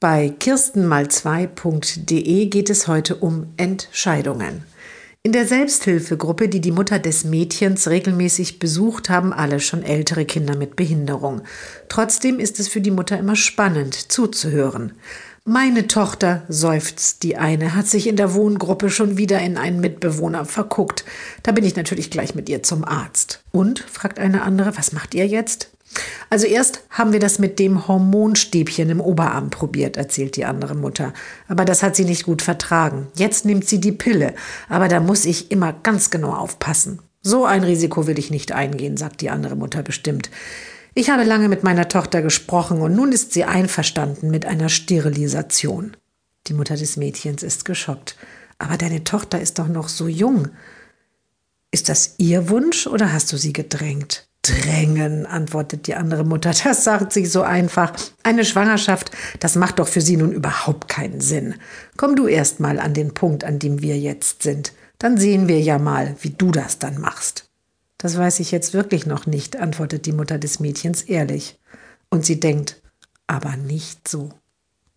Bei kirstenmal2.de geht es heute um Entscheidungen. In der Selbsthilfegruppe, die die Mutter des Mädchens regelmäßig besucht, haben alle schon ältere Kinder mit Behinderung. Trotzdem ist es für die Mutter immer spannend zuzuhören. Meine Tochter, seufzt die eine, hat sich in der Wohngruppe schon wieder in einen Mitbewohner verguckt. Da bin ich natürlich gleich mit ihr zum Arzt. Und? fragt eine andere, was macht ihr jetzt? Also erst haben wir das mit dem Hormonstäbchen im Oberarm probiert, erzählt die andere Mutter. Aber das hat sie nicht gut vertragen. Jetzt nimmt sie die Pille. Aber da muss ich immer ganz genau aufpassen. So ein Risiko will ich nicht eingehen, sagt die andere Mutter bestimmt. Ich habe lange mit meiner Tochter gesprochen und nun ist sie einverstanden mit einer Sterilisation. Die Mutter des Mädchens ist geschockt. Aber deine Tochter ist doch noch so jung. Ist das ihr Wunsch oder hast du sie gedrängt? Drängen, antwortet die andere Mutter. Das sagt sie so einfach. Eine Schwangerschaft, das macht doch für sie nun überhaupt keinen Sinn. Komm du erst mal an den Punkt, an dem wir jetzt sind. Dann sehen wir ja mal, wie du das dann machst. Das weiß ich jetzt wirklich noch nicht, antwortet die Mutter des Mädchens ehrlich. Und sie denkt, aber nicht so.